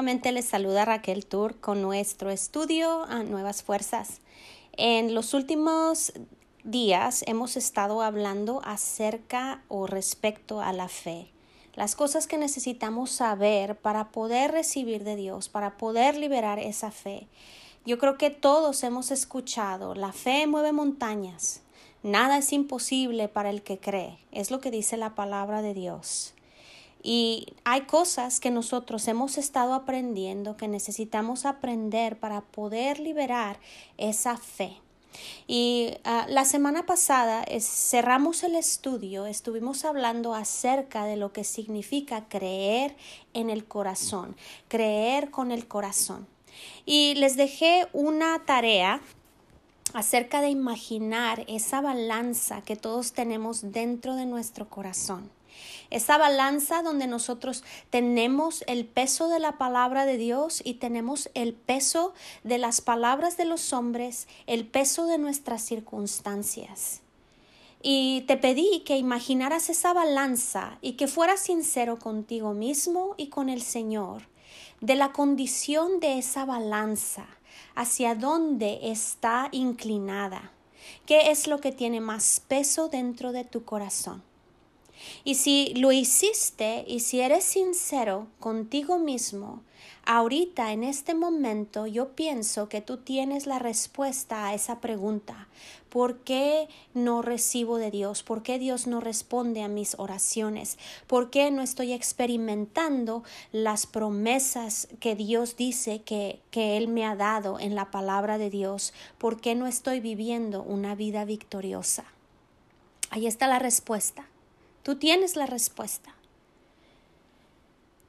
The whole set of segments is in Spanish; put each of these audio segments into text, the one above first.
Nuevamente les saluda Raquel Tour con nuestro estudio a Nuevas Fuerzas. En los últimos días hemos estado hablando acerca o respecto a la fe, las cosas que necesitamos saber para poder recibir de Dios, para poder liberar esa fe. Yo creo que todos hemos escuchado, la fe mueve montañas, nada es imposible para el que cree, es lo que dice la palabra de Dios. Y hay cosas que nosotros hemos estado aprendiendo que necesitamos aprender para poder liberar esa fe. Y ah, la semana pasada cerramos el estudio, estuvimos hablando acerca de lo que significa creer en el corazón, creer con el corazón. Y les dejé una tarea acerca de imaginar esa balanza que todos tenemos dentro de nuestro corazón esa balanza donde nosotros tenemos el peso de la palabra de Dios y tenemos el peso de las palabras de los hombres, el peso de nuestras circunstancias. Y te pedí que imaginaras esa balanza y que fueras sincero contigo mismo y con el Señor de la condición de esa balanza, hacia dónde está inclinada, qué es lo que tiene más peso dentro de tu corazón. Y si lo hiciste y si eres sincero contigo mismo, ahorita en este momento yo pienso que tú tienes la respuesta a esa pregunta. ¿Por qué no recibo de Dios? ¿Por qué Dios no responde a mis oraciones? ¿Por qué no estoy experimentando las promesas que Dios dice que, que Él me ha dado en la palabra de Dios? ¿Por qué no estoy viviendo una vida victoriosa? Ahí está la respuesta. Tú tienes la respuesta.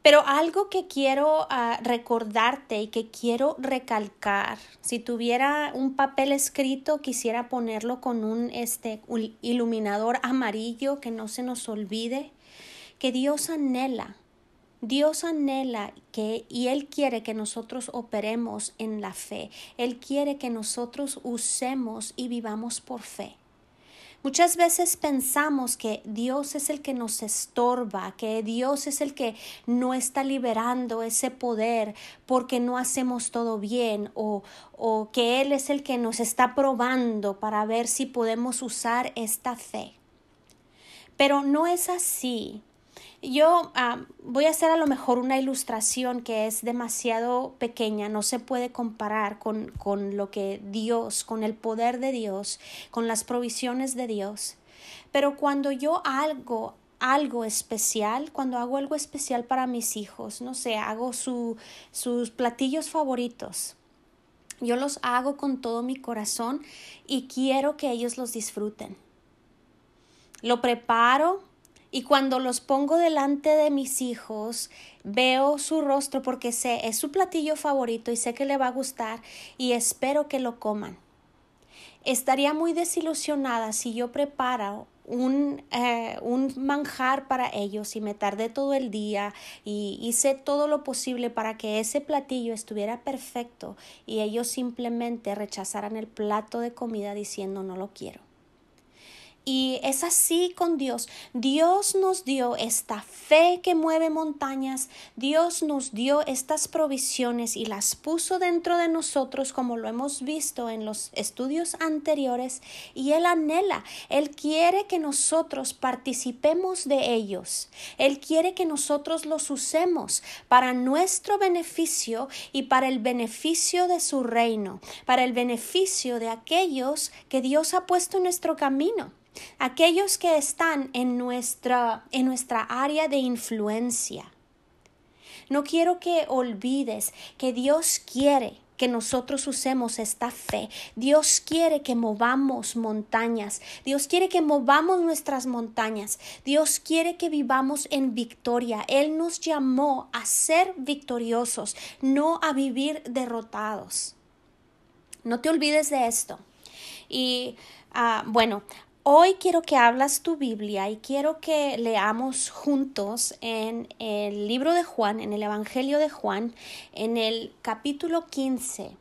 Pero algo que quiero ah, recordarte y que quiero recalcar, si tuviera un papel escrito, quisiera ponerlo con un este, iluminador amarillo que no se nos olvide, que Dios anhela, Dios anhela que y Él quiere que nosotros operemos en la fe, Él quiere que nosotros usemos y vivamos por fe. Muchas veces pensamos que Dios es el que nos estorba, que Dios es el que no está liberando ese poder porque no hacemos todo bien o, o que Él es el que nos está probando para ver si podemos usar esta fe. Pero no es así. Yo voy a hacer a lo mejor una ilustración que es demasiado pequeña, no se puede comparar con, con lo que Dios, con el poder de Dios, con las provisiones de Dios. Pero cuando yo hago algo especial, cuando hago algo especial para mis hijos, no sé, hago su, sus platillos favoritos, yo los hago con todo mi corazón y quiero que ellos los disfruten. Lo preparo, y cuando los pongo delante de mis hijos, veo su rostro porque sé, es su platillo favorito y sé que le va a gustar y espero que lo coman. Estaría muy desilusionada si yo preparo un, eh, un, manjar para ellos y me tardé todo el día y hice todo lo posible para que ese platillo estuviera perfecto y ellos simplemente rechazaran el plato de comida diciendo no lo quiero. Y es así con Dios. Dios nos dio esta fe que mueve montañas. Dios nos dio estas provisiones y las puso dentro de nosotros como lo hemos visto en los estudios anteriores. Y Él anhela, Él quiere que nosotros participemos de ellos. Él quiere que nosotros los usemos para nuestro beneficio y para el beneficio de su reino, para el beneficio de aquellos que Dios ha puesto en nuestro camino aquellos que están en nuestra, en nuestra área de influencia. No quiero que olvides que Dios quiere que nosotros usemos esta fe. Dios quiere que movamos montañas. Dios quiere que movamos nuestras montañas. Dios quiere que vivamos en victoria. Él nos llamó a ser victoriosos, no a vivir derrotados. No te olvides de esto. Y ah, bueno, Hoy quiero que hablas tu Biblia y quiero que leamos juntos en el libro de Juan, en el Evangelio de Juan, en el capítulo 15.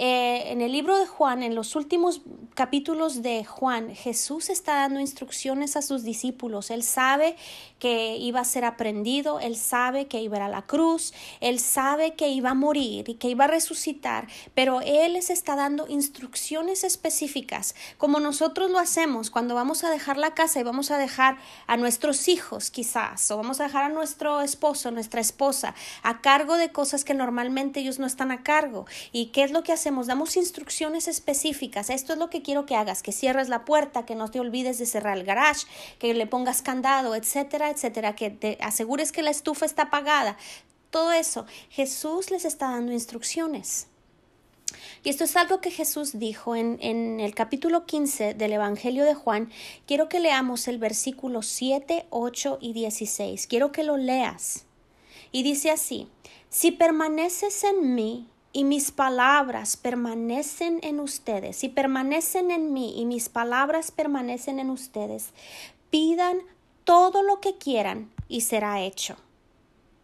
Eh, en el libro de Juan, en los últimos capítulos de Juan, Jesús está dando instrucciones a sus discípulos. Él sabe que iba a ser aprendido, él sabe que iba a ir a la cruz, él sabe que iba a morir y que iba a resucitar, pero él les está dando instrucciones específicas, como nosotros lo hacemos cuando vamos a dejar la casa y vamos a dejar a nuestros hijos quizás, o vamos a dejar a nuestro esposo, nuestra esposa, a cargo de cosas que normalmente ellos no están a cargo. ¿Y qué es lo que hacemos? Damos instrucciones específicas. Esto es lo que quiero que hagas, que cierres la puerta, que no te olvides de cerrar el garage, que le pongas candado, etcétera, etcétera, que te asegures que la estufa está apagada. Todo eso, Jesús les está dando instrucciones. Y esto es algo que Jesús dijo en, en, el capítulo 15 del Evangelio de Juan. Quiero que leamos el versículo 7, 8 y 16. Quiero que lo leas. Y dice así, si permaneces en mí y mis palabras permanecen en ustedes, si permanecen en mí y mis palabras permanecen en ustedes, pidan todo lo que quieran y será hecho.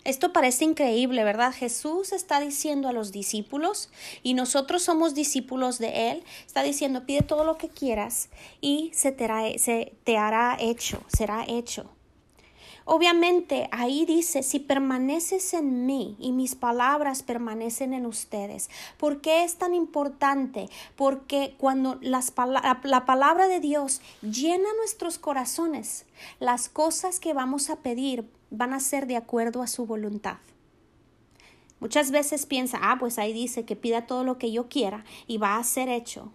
Esto parece increíble, ¿verdad? Jesús está diciendo a los discípulos y nosotros somos discípulos de Él. Está diciendo, pide todo lo que quieras y se te, hará, se te hará hecho, será hecho. Obviamente ahí dice, si permaneces en mí y mis palabras permanecen en ustedes. ¿Por qué es tan importante? Porque cuando las, la palabra de Dios llena nuestros corazones, las cosas que vamos a pedir van a ser de acuerdo a su voluntad. Muchas veces piensa, ah, pues ahí dice que pida todo lo que yo quiera y va a ser hecho.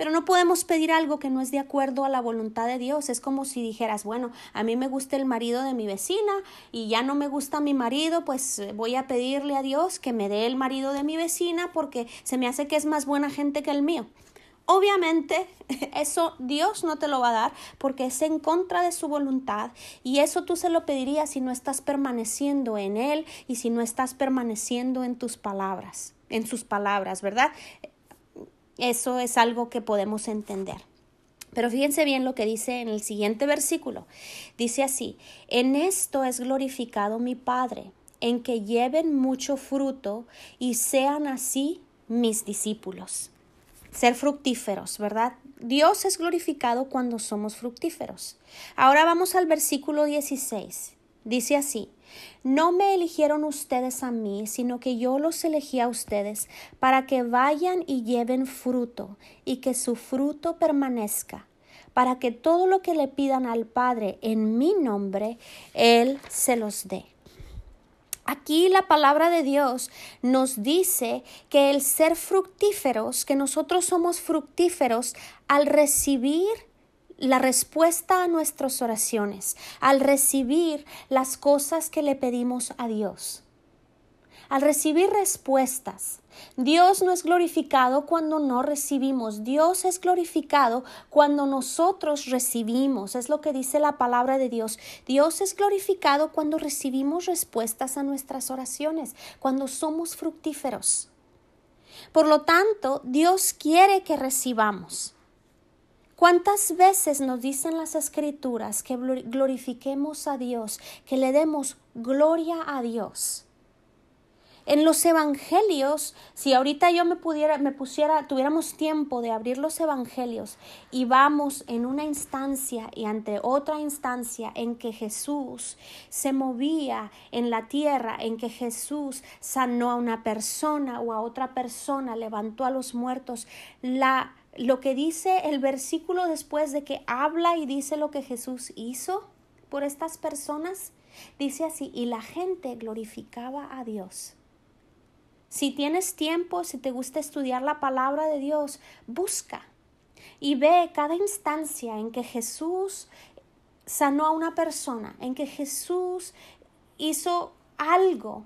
Pero no podemos pedir algo que no es de acuerdo a la voluntad de Dios. Es como si dijeras, bueno, a mí me gusta el marido de mi vecina y ya no me gusta mi marido, pues eh, voy a pedirle a Dios que me dé el marido de mi vecina porque se me hace que es más buena gente que el mío. Obviamente eso Dios no te lo va a dar porque es en contra de su voluntad y eso tú se lo pedirías si no estás permaneciendo en Él y si no estás permaneciendo en tus palabras, en sus palabras, ¿verdad? Eso es algo que podemos entender. Pero fíjense bien lo que dice en el siguiente versículo. Dice así, en esto es glorificado mi Padre, en que lleven mucho fruto y sean así mis discípulos. Ser fructíferos, ¿verdad? Dios es glorificado cuando somos fructíferos. Ahora vamos al versículo 16. Dice así, no me eligieron ustedes a mí, sino que yo los elegí a ustedes para que vayan y lleven fruto y que su fruto permanezca, para que todo lo que le pidan al Padre en mi nombre, Él se los dé. Aquí la palabra de Dios nos dice que el ser fructíferos, que nosotros somos fructíferos al recibir la respuesta a nuestras oraciones, al recibir las cosas que le pedimos a Dios. Al recibir respuestas, Dios no es glorificado cuando no recibimos, Dios es glorificado cuando nosotros recibimos, es lo que dice la palabra de Dios. Dios es glorificado cuando recibimos respuestas a nuestras oraciones, cuando somos fructíferos. Por lo tanto, Dios quiere que recibamos. ¿Cuántas veces nos dicen las escrituras que glorifiquemos a Dios, que le demos gloria a Dios? En los evangelios, si ahorita yo me pudiera, me pusiera, tuviéramos tiempo de abrir los evangelios y vamos en una instancia y ante otra instancia en que Jesús se movía en la tierra, en que Jesús sanó a una persona o a otra persona, levantó a los muertos, la lo que dice el versículo después de que habla y dice lo que Jesús hizo por estas personas, dice así, y la gente glorificaba a Dios. Si tienes tiempo, si te gusta estudiar la palabra de Dios, busca y ve cada instancia en que Jesús sanó a una persona, en que Jesús hizo algo.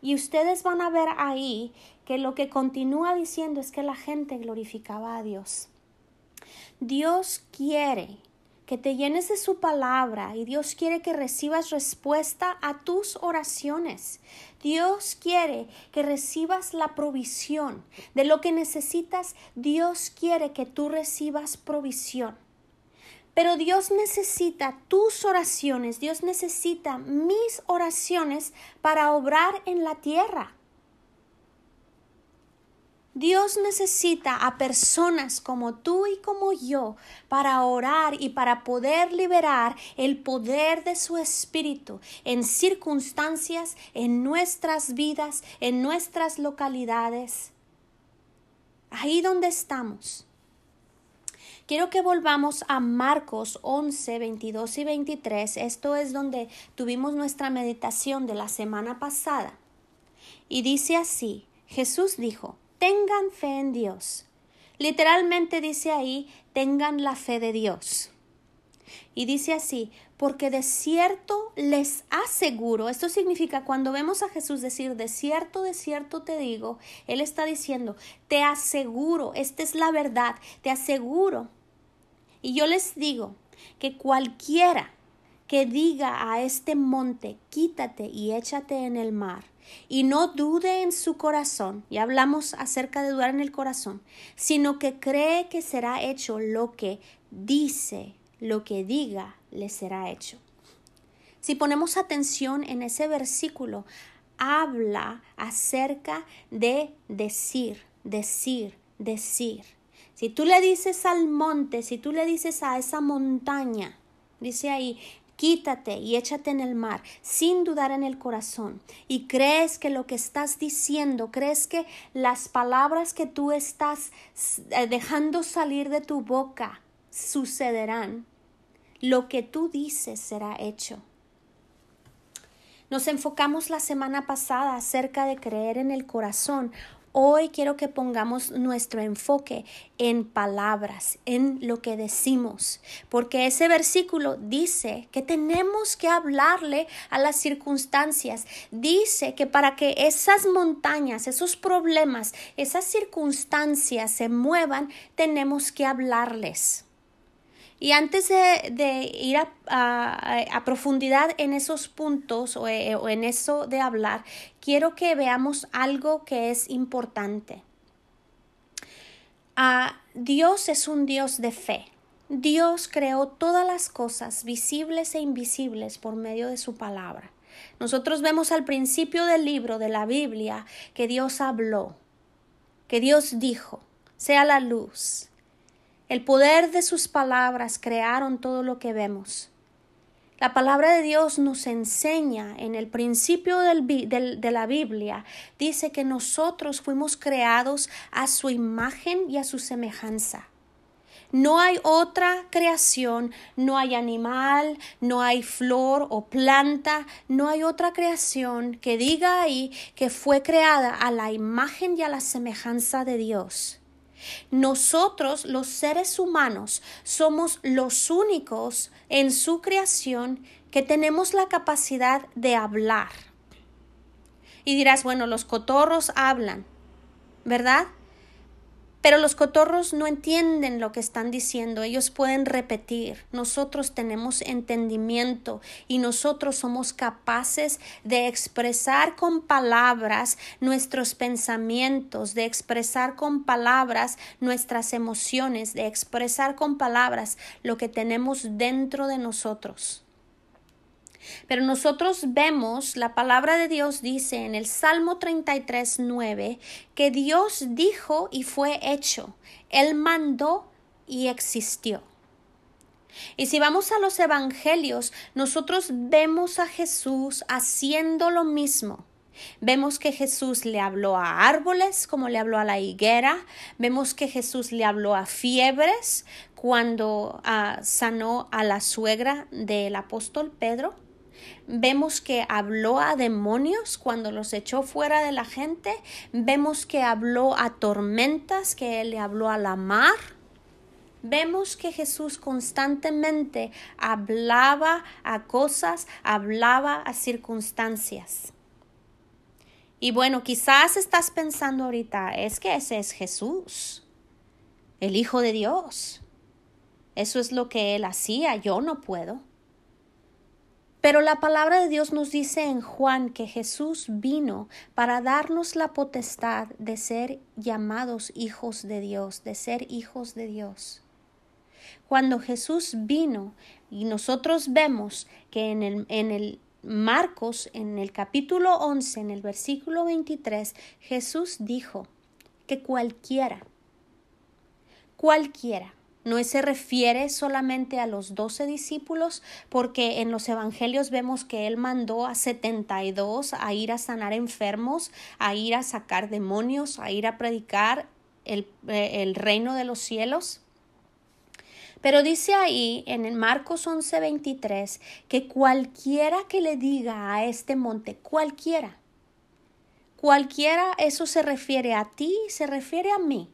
Y ustedes van a ver ahí que lo que continúa diciendo es que la gente glorificaba a Dios. Dios quiere que te llenes de su palabra y Dios quiere que recibas respuesta a tus oraciones. Dios quiere que recibas la provisión de lo que necesitas. Dios quiere que tú recibas provisión. Pero Dios necesita tus oraciones, Dios necesita mis oraciones para obrar en la tierra. Dios necesita a personas como tú y como yo para orar y para poder liberar el poder de su espíritu en circunstancias, en nuestras vidas, en nuestras localidades. Ahí donde estamos. Quiero que volvamos a Marcos 11, 22 y 23. Esto es donde tuvimos nuestra meditación de la semana pasada. Y dice así, Jesús dijo, tengan fe en Dios. Literalmente dice ahí, tengan la fe de Dios. Y dice así, porque de cierto les aseguro, esto significa cuando vemos a Jesús decir, de cierto, de cierto te digo, Él está diciendo, te aseguro, esta es la verdad, te aseguro. Y yo les digo que cualquiera que diga a este monte, quítate y échate en el mar, y no dude en su corazón, y hablamos acerca de dudar en el corazón, sino que cree que será hecho lo que dice, lo que diga, le será hecho. Si ponemos atención en ese versículo, habla acerca de decir, decir, decir. Si tú le dices al monte, si tú le dices a esa montaña, dice ahí, quítate y échate en el mar sin dudar en el corazón y crees que lo que estás diciendo, crees que las palabras que tú estás eh, dejando salir de tu boca sucederán, lo que tú dices será hecho. Nos enfocamos la semana pasada acerca de creer en el corazón. Hoy quiero que pongamos nuestro enfoque en palabras, en lo que decimos, porque ese versículo dice que tenemos que hablarle a las circunstancias. Dice que para que esas montañas, esos problemas, esas circunstancias se muevan, tenemos que hablarles. Y antes de, ir a, profundidad en esos puntos eh, o, en eso de hablar, quiero que veamos algo que es importante. Ah, Dios es un Dios de fe. Dios creó todas las cosas, visibles e invisibles, por medio de su palabra. Nosotros vemos al principio del libro de la Biblia que Dios habló, que Dios dijo, sea la luz, el poder de sus palabras crearon todo lo que vemos. La palabra de Dios nos enseña en el principio de la Biblia, dice que nosotros fuimos creados a su imagen y a su semejanza. No hay otra creación, no hay animal, no hay flor o planta, no hay otra creación que diga ahí que fue creada a la imagen y a la semejanza de Dios. Nosotros, los seres humanos, somos los únicos en su creación que tenemos la capacidad de hablar. Y dirás, bueno, los cotorros hablan, ¿verdad? Pero los cotorros no entienden lo que están diciendo, ellos pueden repetir. Nosotros tenemos entendimiento y nosotros somos capaces de expresar con palabras nuestros pensamientos, de expresar con palabras nuestras emociones, de expresar con palabras lo que tenemos dentro de nosotros. Pero nosotros vemos, la palabra de Dios dice en el Salmo 33, 9, que Dios dijo y fue hecho. Él mandó y existió. Y si vamos a los evangelios, nosotros vemos a Jesús haciendo lo mismo. Vemos que Jesús le habló a árboles como le habló a la higuera. Vemos que Jesús le habló a fiebres cuando ah, sanó a la suegra del apóstol Pedro. Vemos que habló a demonios cuando los echó fuera de la gente. Vemos que habló a tormentas, que él le habló a la mar. Vemos que Jesús constantemente hablaba a cosas, hablaba a circunstancias. Y bueno, quizás estás pensando ahorita, es que ese es Jesús, el Hijo de Dios. Eso es lo que él hacía, yo no puedo. Pero la palabra de Dios nos dice en Juan que Jesús vino para darnos la potestad de ser llamados hijos de Dios, de ser hijos de Dios. Cuando Jesús vino y nosotros vemos que en el, en el Marcos, en el capítulo 11, en el versículo 23, Jesús dijo, que cualquiera, cualquiera, no se refiere solamente a los doce discípulos, porque en los evangelios vemos que él mandó a setenta y dos a ir a sanar enfermos, a ir a sacar demonios, a ir a predicar el, eh, el reino de los cielos. Pero dice ahí en Marcos 11:23 que cualquiera que le diga a este monte, cualquiera, cualquiera, eso se refiere a ti, se refiere a mí,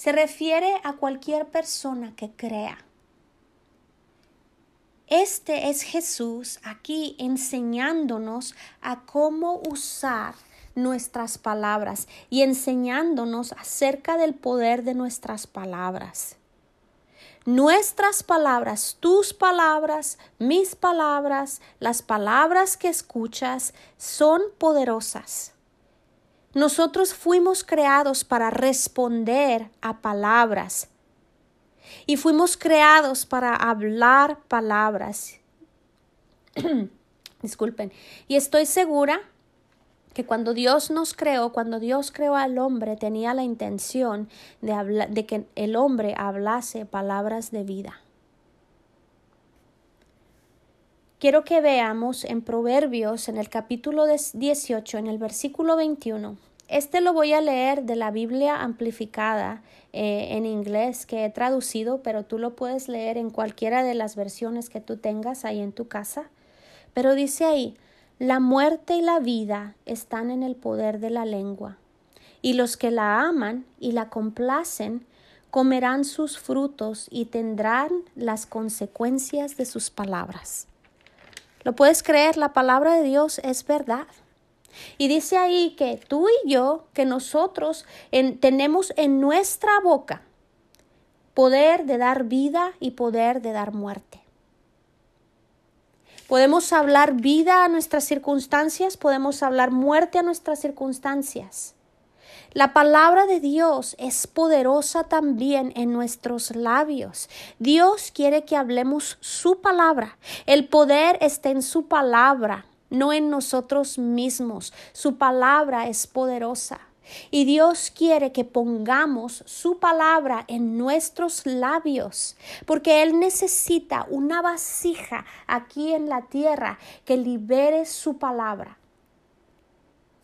se refiere a cualquier persona que crea. Este es Jesús aquí enseñándonos a cómo usar nuestras palabras y enseñándonos acerca del poder de nuestras palabras. Nuestras palabras, tus palabras, mis palabras, las palabras que escuchas son poderosas. Nosotros fuimos creados para responder a palabras y fuimos creados para hablar palabras. Disculpen. Y estoy segura que cuando Dios nos creó, cuando Dios creó al hombre, tenía la intención de, de que el hombre hablase palabras de vida. Quiero que veamos en Proverbios, en el capítulo 18, en el versículo 21. Este lo voy a leer de la Biblia amplificada eh, en inglés que he traducido, pero tú lo puedes leer en cualquiera de las versiones que tú tengas ahí en tu casa. Pero dice ahí, la muerte y la vida están en el poder de la lengua, y los que la aman y la complacen comerán sus frutos y tendrán las consecuencias de sus palabras. ¿Lo puedes creer? La palabra de Dios es verdad. Y dice ahí que tú y yo, que nosotros tenemos en nuestra boca poder de dar vida y poder de dar muerte. Podemos hablar vida a nuestras circunstancias, podemos hablar muerte a nuestras circunstancias. La palabra de Dios es poderosa también en nuestros labios. Dios quiere que hablemos su palabra. El poder está en su palabra, no en nosotros mismos. Su palabra es poderosa. Y Dios quiere que pongamos su palabra en nuestros labios, porque Él necesita una vasija aquí en la tierra que libere su palabra.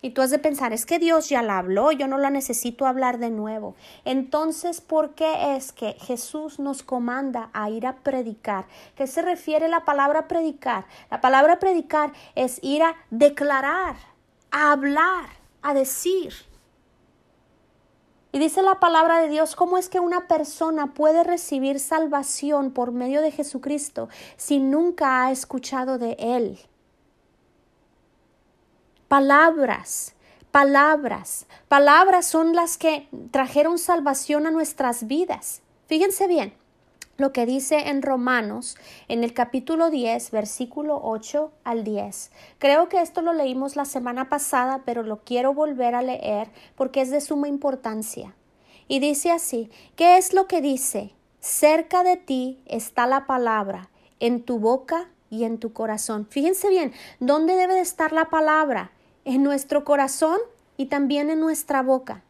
Y tú has de pensar, es que Dios ya la habló, yo no la necesito hablar de nuevo. Entonces, ¿por qué es que Jesús nos comanda a ir a predicar? ¿Qué se refiere la palabra predicar? La palabra predicar es ir a declarar, a hablar, a decir. Y dice la palabra de Dios, ¿cómo es que una persona puede recibir salvación por medio de Jesucristo si nunca ha escuchado de Él? Palabras, palabras, palabras son las que trajeron salvación a nuestras vidas. Fíjense bien, lo que dice en Romanos, en el capítulo 10, versículo 8 al 10. Creo que esto lo leímos la semana pasada, pero lo quiero volver a leer porque es de suma importancia. Y dice así, ¿qué es lo que dice? Cerca de ti está la palabra, en tu boca y en tu corazón. Fíjense bien, ¿dónde debe de estar la palabra? En nuestro corazón y también en nuestra boca.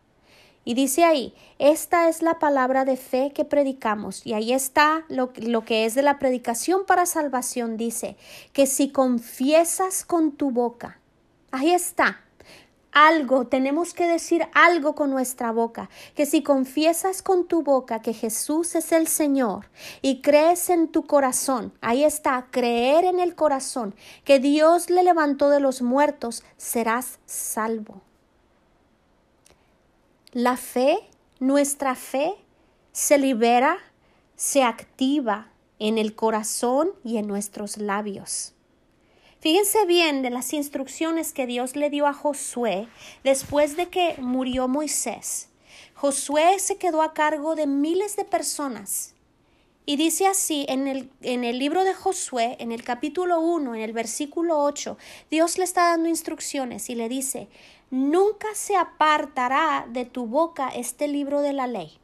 Y dice ahí, esta es la palabra de fe que predicamos. Y ahí está lo, lo, que es de la predicación para salvación. Dice que si confiesas con tu boca, ahí está. Algo, tenemos que decir algo con nuestra boca, que si confiesas con tu boca que Jesús es el Señor y crees en tu corazón, ahí está, creer en el corazón, que Dios le levantó de los muertos, serás salvo. La fe, nuestra fe, se libera, se activa en el corazón y en nuestros labios. Fíjense bien de las instrucciones que Dios le dio a Josué después de que murió Moisés. Josué se quedó a cargo de miles de personas. Y dice así en el, en el libro de Josué, en el capítulo 1, en el versículo 8, Dios le está dando instrucciones y le dice, nunca se apartará de tu boca este libro de la ley,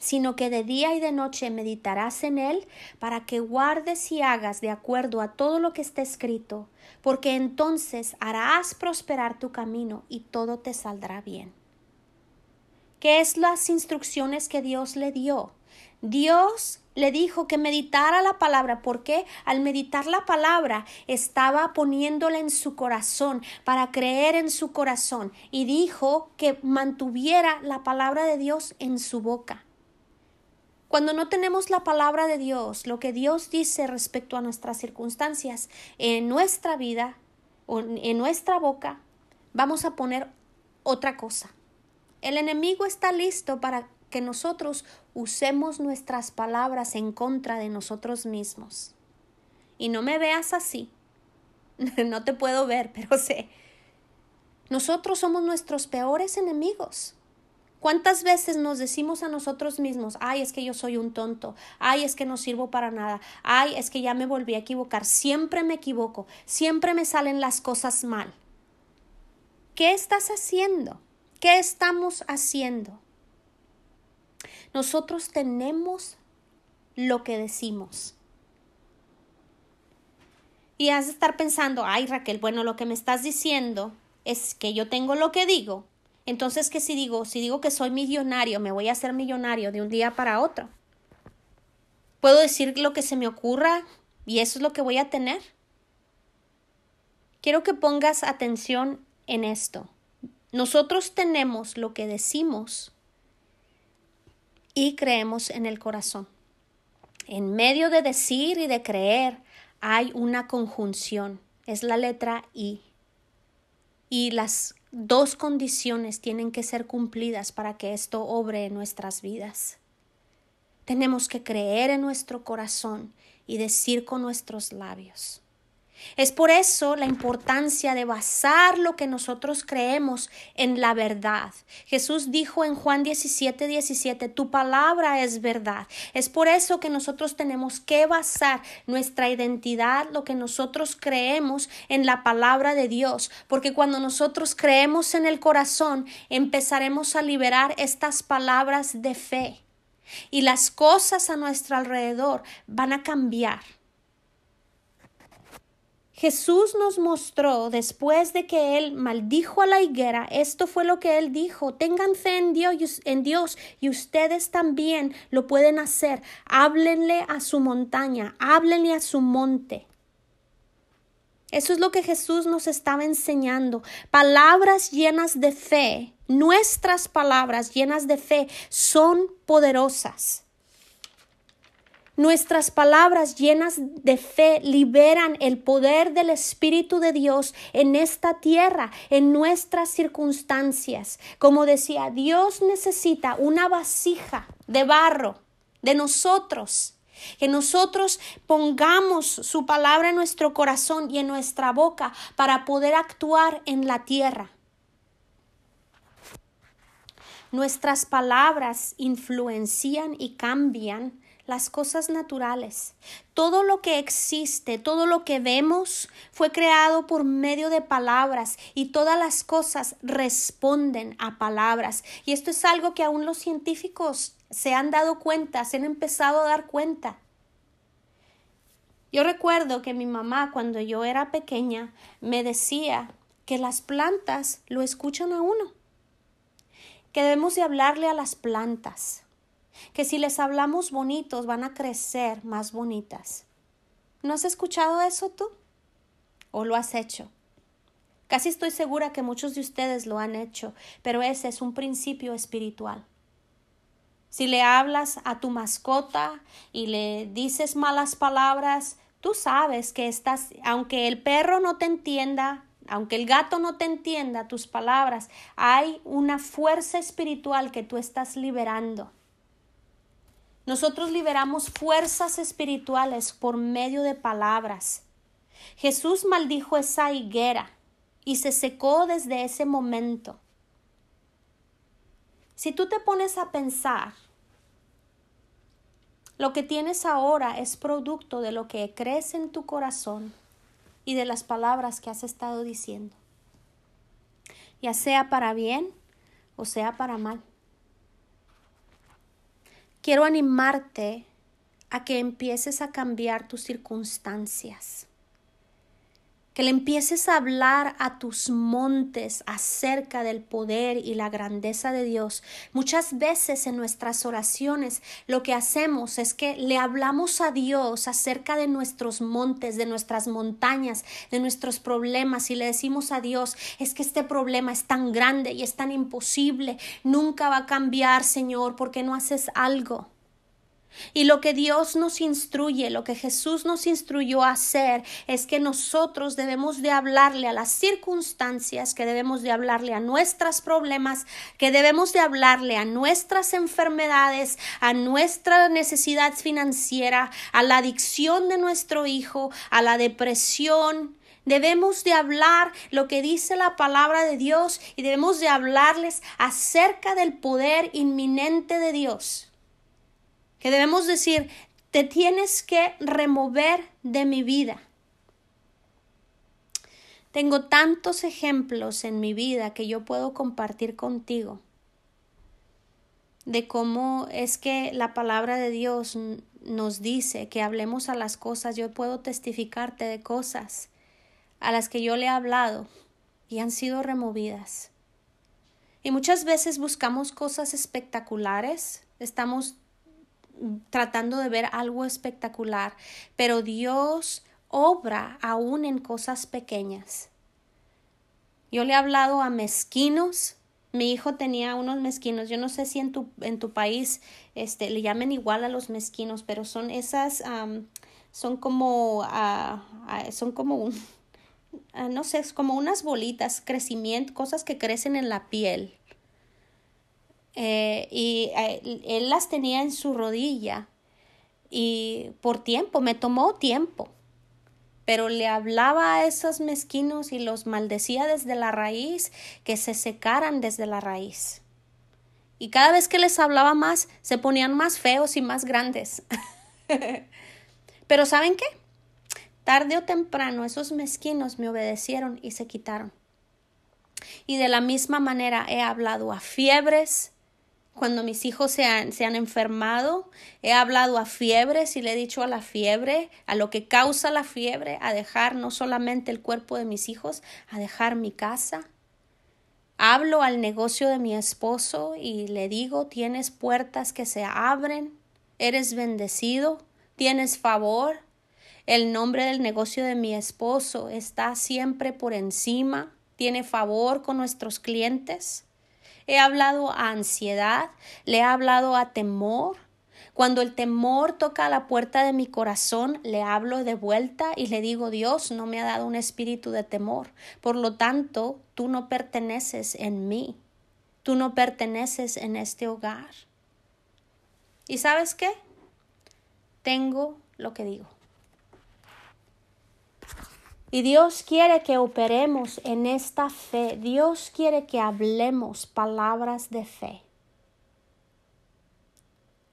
sino que de día y de noche meditarás en él para que guardes y hagas de acuerdo a todo lo que está escrito, porque entonces harás prosperar tu camino y todo te saldrá bien. ¿Qué es las instrucciones que Dios le dio? Dios le dijo que meditara la palabra porque al meditar la palabra estaba poniéndola en su corazón para creer en su corazón y dijo que mantuviera la palabra de Dios en su boca. Cuando no tenemos la palabra de Dios, lo que Dios dice respecto a nuestras circunstancias en nuestra vida o en nuestra boca, vamos a poner otra cosa. El enemigo está listo para que nosotros usemos nuestras palabras en contra de nosotros mismos. Y no me veas así. no te puedo ver, pero sé. Nosotros somos nuestros peores enemigos. ¿Cuántas veces nos decimos a nosotros mismos, ay, es que yo soy un tonto, ay, es que no sirvo para nada, ay, es que ya me volví a equivocar, siempre me equivoco, siempre me salen las cosas mal? ¿Qué estás haciendo? ¿Qué estamos haciendo? Nosotros tenemos lo que decimos. Y has de estar pensando, ay Raquel, bueno, lo que me estás diciendo es que yo tengo lo que digo. Entonces, que si digo, si digo que soy millonario, me voy a hacer millonario de un día para otro. Puedo decir lo que se me ocurra y eso es lo que voy a tener. Quiero que pongas atención en esto. Nosotros tenemos lo que decimos y creemos en el corazón. En medio de decir y de creer hay una conjunción, es la letra I. Y las dos condiciones tienen que ser cumplidas para que esto obre en nuestras vidas. Tenemos que creer en nuestro corazón y decir con nuestros labios. Es por eso la importancia de basar lo que nosotros creemos en la verdad. Jesús dijo en Juan 17, 17, tu palabra es verdad. Es por eso que nosotros tenemos que basar nuestra identidad, lo que nosotros creemos en la palabra de Dios, porque cuando nosotros creemos en el corazón, empezaremos a liberar estas palabras de fe y las cosas a nuestro alrededor van a cambiar. Jesús nos mostró después de que él maldijo a la higuera, esto fue lo que él dijo, tengan fe en Dios, en Dios y ustedes también lo pueden hacer. Háblenle a su montaña, háblenle a su monte. Eso es lo que Jesús nos estaba enseñando. Palabras llenas de fe, nuestras palabras llenas de fe son poderosas. Nuestras palabras llenas de fe liberan el poder del Espíritu de Dios en esta tierra, en nuestras circunstancias. Como decía, Dios necesita una vasija de barro de nosotros que nosotros pongamos su palabra en nuestro corazón y en nuestra boca para poder actuar en la tierra. Nuestras palabras influencian y cambian las cosas naturales. Todo lo que existe, todo lo que vemos fue creado por medio de palabras y todas las cosas responden a palabras. Y esto es algo que aún los científicos se han dado cuenta, se han empezado a dar cuenta. Yo recuerdo que mi mamá cuando yo era pequeña me decía que las plantas lo escuchan a uno, que debemos de hablarle a las plantas que si les hablamos bonitos van a crecer más bonitas. ¿No has escuchado eso tú? ¿O lo has hecho? Casi estoy segura que muchos de ustedes lo han hecho, pero ese es un principio espiritual. Si le hablas a tu mascota y le dices malas palabras, tú sabes que estás, aunque el perro no te entienda, aunque el gato no te entienda tus palabras, hay una fuerza espiritual que tú estás liberando. Nosotros liberamos fuerzas espirituales por medio de palabras. Jesús maldijo esa higuera y se secó desde ese momento. Si tú te pones a pensar, lo que tienes ahora es producto de lo que crees en tu corazón y de las palabras que has estado diciendo, ya sea para bien o sea para mal quiero animarte a que empieces a cambiar tus circunstancias. Que le empieces a hablar a tus montes acerca del poder y la grandeza de Dios. Muchas veces en nuestras oraciones lo que hacemos es que le hablamos a Dios acerca de nuestros montes, de nuestras montañas, de nuestros problemas y le decimos a Dios, es que este problema es tan grande y es tan imposible, nunca va a cambiar, Señor, porque no haces algo. Y lo que Dios nos instruye, lo que Jesús nos instruyó a hacer, es que nosotros debemos de hablarle a las circunstancias, que debemos de hablarle a nuestros problemas, que debemos de hablarle a nuestras enfermedades, a nuestra necesidad financiera, a la adicción de nuestro hijo, a la depresión, Debemos de hablar lo que dice la palabra de Dios y debemos de hablarles acerca del poder inminente de Dios que debemos decir, te tienes que remover de mi vida. Tengo tantos ejemplos en mi vida que yo puedo compartir contigo de cómo es que la palabra de Dios nos dice que hablemos a las cosas. Yo puedo testificarte de cosas a las que yo le he hablado y han sido removidas. Y muchas veces buscamos cosas espectaculares, estamos tratando de ver algo espectacular, pero Dios obra aún en cosas pequeñas. Yo le he hablado a mezquinos. Mi hijo tenía unos mezquinos. Yo no sé si en tu, en tu país este, le llamen igual a los mezquinos, pero son esas, son como, uh, son como un, uh, no sé, es como unas bolitas, crecimiento, cosas que crecen en la piel. Eh, y eh, él las tenía en su rodilla y por tiempo, me tomó tiempo, pero le hablaba a esos mezquinos y los maldecía desde la raíz, que se secaran desde la raíz. Y cada vez que les hablaba más, se ponían más feos y más grandes. pero ¿saben qué? Tarde o temprano esos mezquinos me obedecieron y se quitaron. Y de la misma manera he hablado a fiebres, cuando mis hijos se han, se han enfermado, he hablado a fiebres y le he dicho a la fiebre, a lo que causa la fiebre, a dejar no solamente el cuerpo de mis hijos, a dejar mi casa. Hablo al negocio de mi esposo y le digo, tienes puertas que se abren, eres bendecido, tienes favor. El nombre del negocio de mi esposo está siempre por encima, tiene favor con nuestros clientes. He hablado a ansiedad, le he hablado a temor. Cuando el temor toca la puerta de mi corazón, le hablo de vuelta y le digo, Dios no me ha dado un espíritu de temor. Por lo tanto, tú no perteneces en mí. Tú no perteneces en este hogar. ¿Y sabes qué? Tengo lo que digo. Y Dios quiere que operemos en esta fe. Dios quiere que hablemos palabras de fe.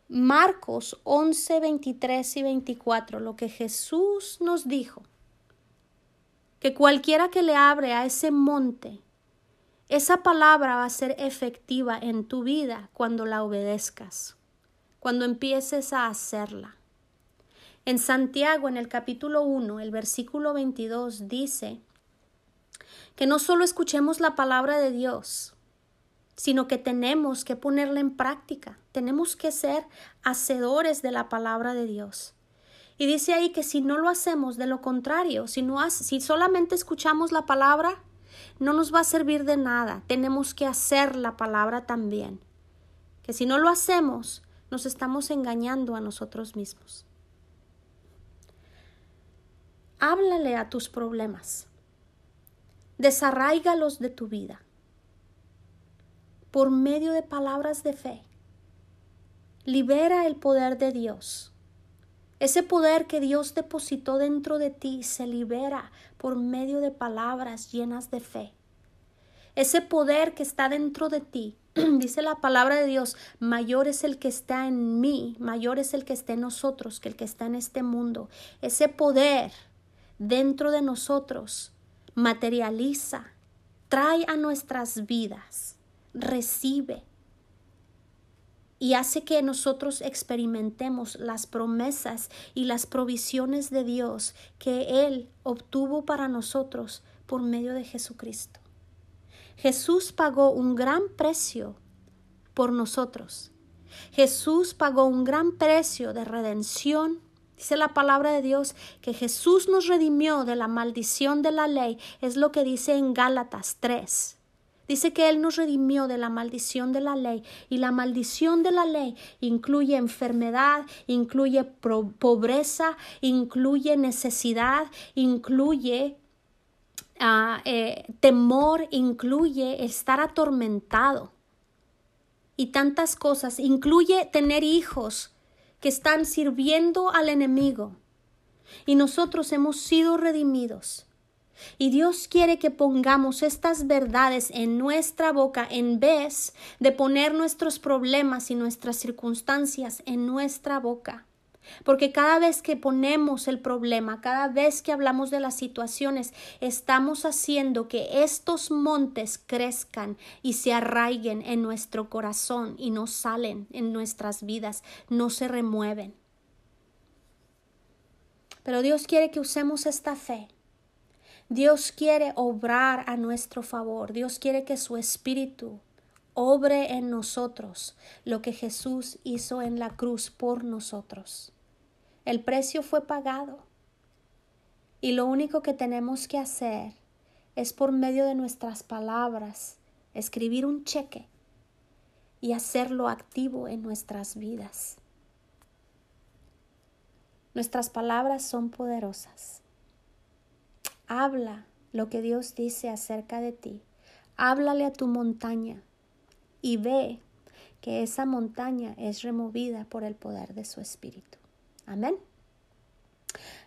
Marcos 11, 23 y 24, lo que Jesús nos dijo, que cualquiera que le abre a ese monte, esa palabra va a ser efectiva en tu vida cuando la obedezcas, cuando empieces a hacerla. En Santiago, en el capítulo 1, el versículo 22 dice que no solo escuchemos la palabra de Dios, sino que tenemos que ponerla en práctica, tenemos que ser hacedores de la palabra de Dios. Y dice ahí que si no lo hacemos, de lo contrario, si, no si solamente escuchamos la palabra, no nos va a servir de nada. Tenemos que hacer la palabra también. Que si no lo hacemos, nos estamos engañando a nosotros mismos. Háblale a tus problemas. Desarráigalos de tu vida por medio de palabras de fe. Libera el poder de Dios. Ese poder que Dios depositó dentro de ti se libera por medio de palabras llenas de fe. Ese poder que está dentro de ti, dice la palabra de Dios, mayor es el que está en mí, mayor es el que está en nosotros que el que está en este mundo. Ese poder dentro de nosotros materializa, trae a nuestras vidas, recibe. y hace que nosotros experimentemos las promesas y las provisiones de Dios que Él obtuvo para nosotros por medio de Jesucristo. Jesús pagó un gran precio por nosotros. Jesús pagó un gran precio de redención. Dice la palabra de Dios que Jesús nos redimió de la maldición de la ley. Es lo que dice en Gálatas 3. Dice que Él nos redimió de la maldición de la ley y la maldición de la ley incluye enfermedad, incluye pobreza, incluye necesidad, incluye ah, eh, temor, incluye estar atormentado y tantas cosas, incluye tener hijos que están sirviendo al enemigo. Y nosotros hemos sido redimidos y Dios quiere que pongamos estas verdades en nuestra boca en vez de poner nuestros problemas y nuestras circunstancias en nuestra boca. Porque cada vez que ponemos el problema, cada vez que hablamos de las situaciones, estamos haciendo que estos montes crezcan y se arraiguen en nuestro corazón y no salen en nuestras vidas, no se remueven. Pero Dios quiere que usemos esta fe Dios quiere obrar a nuestro favor. Dios quiere que su Espíritu obre en nosotros lo que Jesús hizo en la cruz por nosotros. El precio fue pagado. Y lo único que tenemos que hacer es por medio de nuestras palabras escribir un cheque y hacerlo activo en nuestras vidas. Nuestras palabras son poderosas. Habla lo que Dios dice acerca de ti. Háblale a tu montaña y ve que esa montaña es removida por el poder de su espíritu. Amén.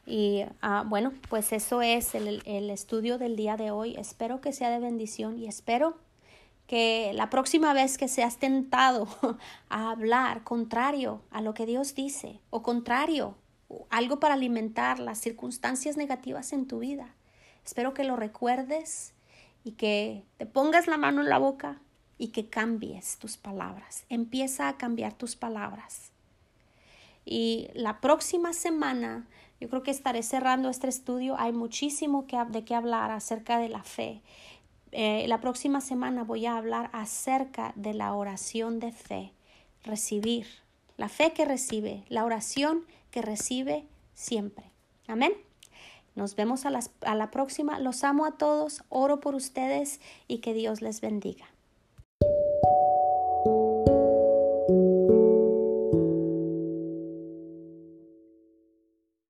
Y ah, bueno, pues eso es el, el estudio del día de hoy. Espero que sea de bendición y espero que la próxima vez que seas tentado a hablar contrario a lo que Dios dice o contrario, algo para alimentar las circunstancias negativas en tu vida, Espero que lo recuerdes y que te pongas la mano en la boca y que cambies tus palabras. Empieza a cambiar tus palabras. Y la próxima semana, yo creo que estaré cerrando este estudio. Hay muchísimo que, de qué hablar acerca de la fe. Eh, la próxima semana voy a hablar acerca de la oración de fe. Recibir. La fe que recibe. La oración que recibe siempre. Amén. Nos vemos a, a la próxima. Los amo a todos, oro por ustedes y que Dios les bendiga.